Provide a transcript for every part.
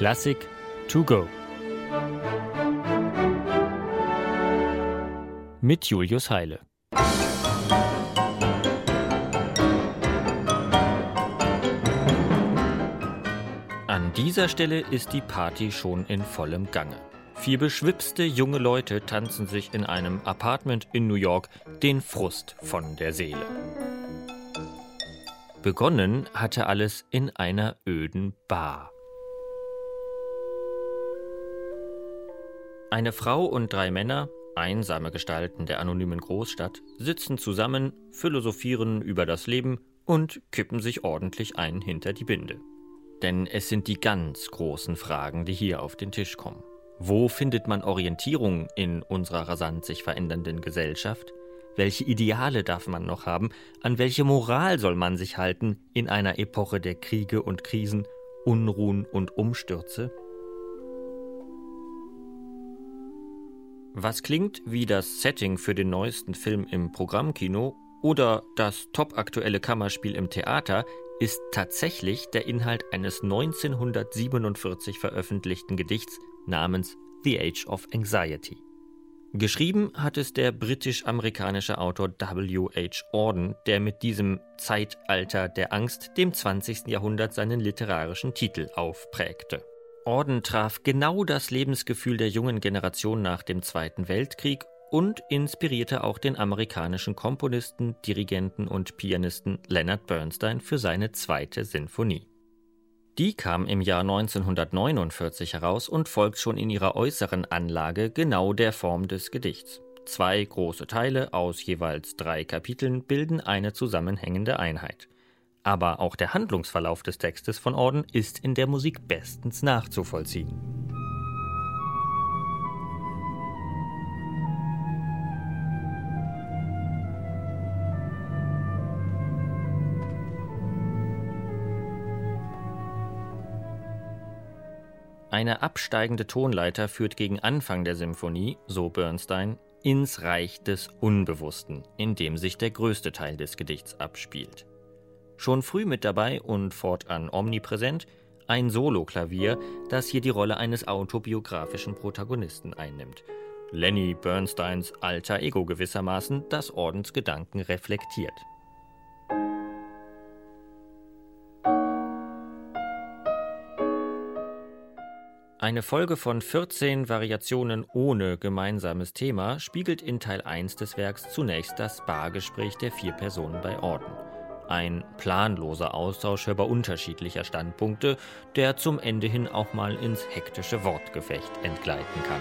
Klassik to go. Mit Julius Heile. An dieser Stelle ist die Party schon in vollem Gange. Vier beschwipste junge Leute tanzen sich in einem Apartment in New York den Frust von der Seele. Begonnen hatte alles in einer öden Bar. Eine Frau und drei Männer, einsame Gestalten der anonymen Großstadt, sitzen zusammen, philosophieren über das Leben und kippen sich ordentlich ein hinter die Binde. Denn es sind die ganz großen Fragen, die hier auf den Tisch kommen. Wo findet man Orientierung in unserer rasant sich verändernden Gesellschaft? Welche Ideale darf man noch haben? An welche Moral soll man sich halten in einer Epoche der Kriege und Krisen, Unruhen und Umstürze? Was klingt wie das Setting für den neuesten Film im Programmkino oder das topaktuelle Kammerspiel im Theater, ist tatsächlich der Inhalt eines 1947 veröffentlichten Gedichts namens The Age of Anxiety. Geschrieben hat es der britisch-amerikanische Autor W. H. Auden, der mit diesem Zeitalter der Angst dem 20. Jahrhundert seinen literarischen Titel aufprägte. Auden traf genau das Lebensgefühl der jungen Generation nach dem Zweiten Weltkrieg und inspirierte auch den amerikanischen Komponisten, Dirigenten und Pianisten Leonard Bernstein für seine zweite Sinfonie. Die kam im Jahr 1949 heraus und folgt schon in ihrer äußeren Anlage genau der Form des Gedichts. Zwei große Teile aus jeweils drei Kapiteln bilden eine zusammenhängende Einheit. Aber auch der Handlungsverlauf des Textes von Orden ist in der Musik bestens nachzuvollziehen. Eine absteigende Tonleiter führt gegen Anfang der Symphonie, so Bernstein, ins Reich des Unbewussten, in dem sich der größte Teil des Gedichts abspielt. Schon früh mit dabei und fortan omnipräsent ein Soloklavier, das hier die Rolle eines autobiografischen Protagonisten einnimmt. Lenny Bernsteins alter Ego gewissermaßen, das Ordensgedanken reflektiert. Eine Folge von 14 Variationen ohne gemeinsames Thema spiegelt in Teil 1 des Werks zunächst das Bargespräch der vier Personen bei Orden. Ein planloser Austausch hörbar unterschiedlicher Standpunkte, der zum Ende hin auch mal ins hektische Wortgefecht entgleiten kann.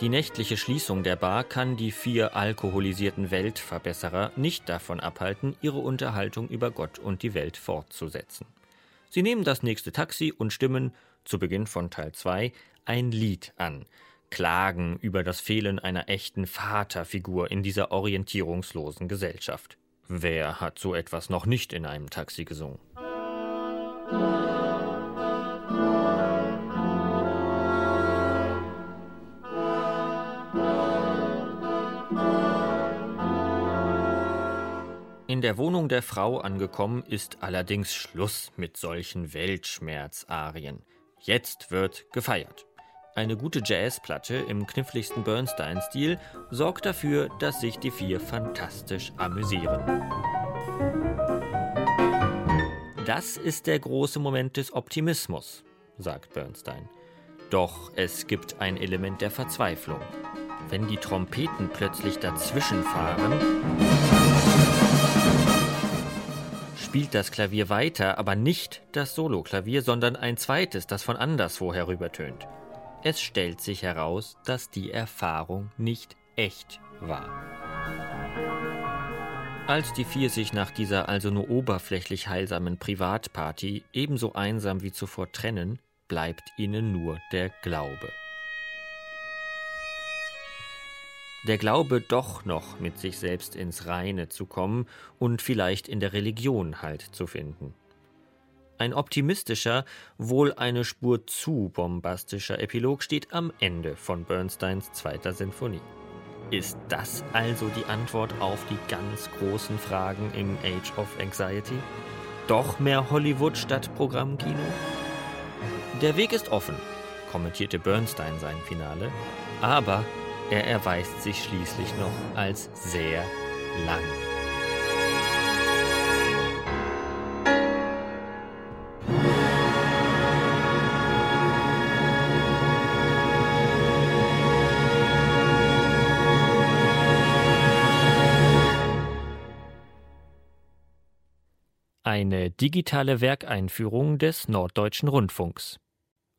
Die nächtliche Schließung der Bar kann die vier alkoholisierten Weltverbesserer nicht davon abhalten, ihre Unterhaltung über Gott und die Welt fortzusetzen. Sie nehmen das nächste Taxi und stimmen, zu Beginn von Teil 2, ein Lied an, klagen über das Fehlen einer echten Vaterfigur in dieser orientierungslosen Gesellschaft. Wer hat so etwas noch nicht in einem Taxi gesungen? In der Wohnung der Frau angekommen ist allerdings Schluss mit solchen Weltschmerzarien. Jetzt wird gefeiert. Eine gute Jazzplatte im kniffligsten Bernstein-Stil sorgt dafür, dass sich die vier fantastisch amüsieren. Das ist der große Moment des Optimismus, sagt Bernstein. Doch es gibt ein Element der Verzweiflung. Wenn die Trompeten plötzlich dazwischenfahren spielt das Klavier weiter, aber nicht das Soloklavier, sondern ein zweites, das von anderswo herübertönt. Es stellt sich heraus, dass die Erfahrung nicht echt war. Als die vier sich nach dieser also nur oberflächlich heilsamen Privatparty ebenso einsam wie zuvor trennen, bleibt ihnen nur der Glaube. Der Glaube doch noch mit sich selbst ins Reine zu kommen und vielleicht in der Religion Halt zu finden. Ein optimistischer, wohl eine Spur zu bombastischer Epilog steht am Ende von Bernsteins zweiter Sinfonie. Ist das also die Antwort auf die ganz großen Fragen im Age of Anxiety? Doch mehr Hollywood statt Programmkino? Der Weg ist offen, kommentierte Bernstein sein Finale, aber er erweist sich schließlich noch als sehr lang. Eine digitale Werkeinführung des Norddeutschen Rundfunks.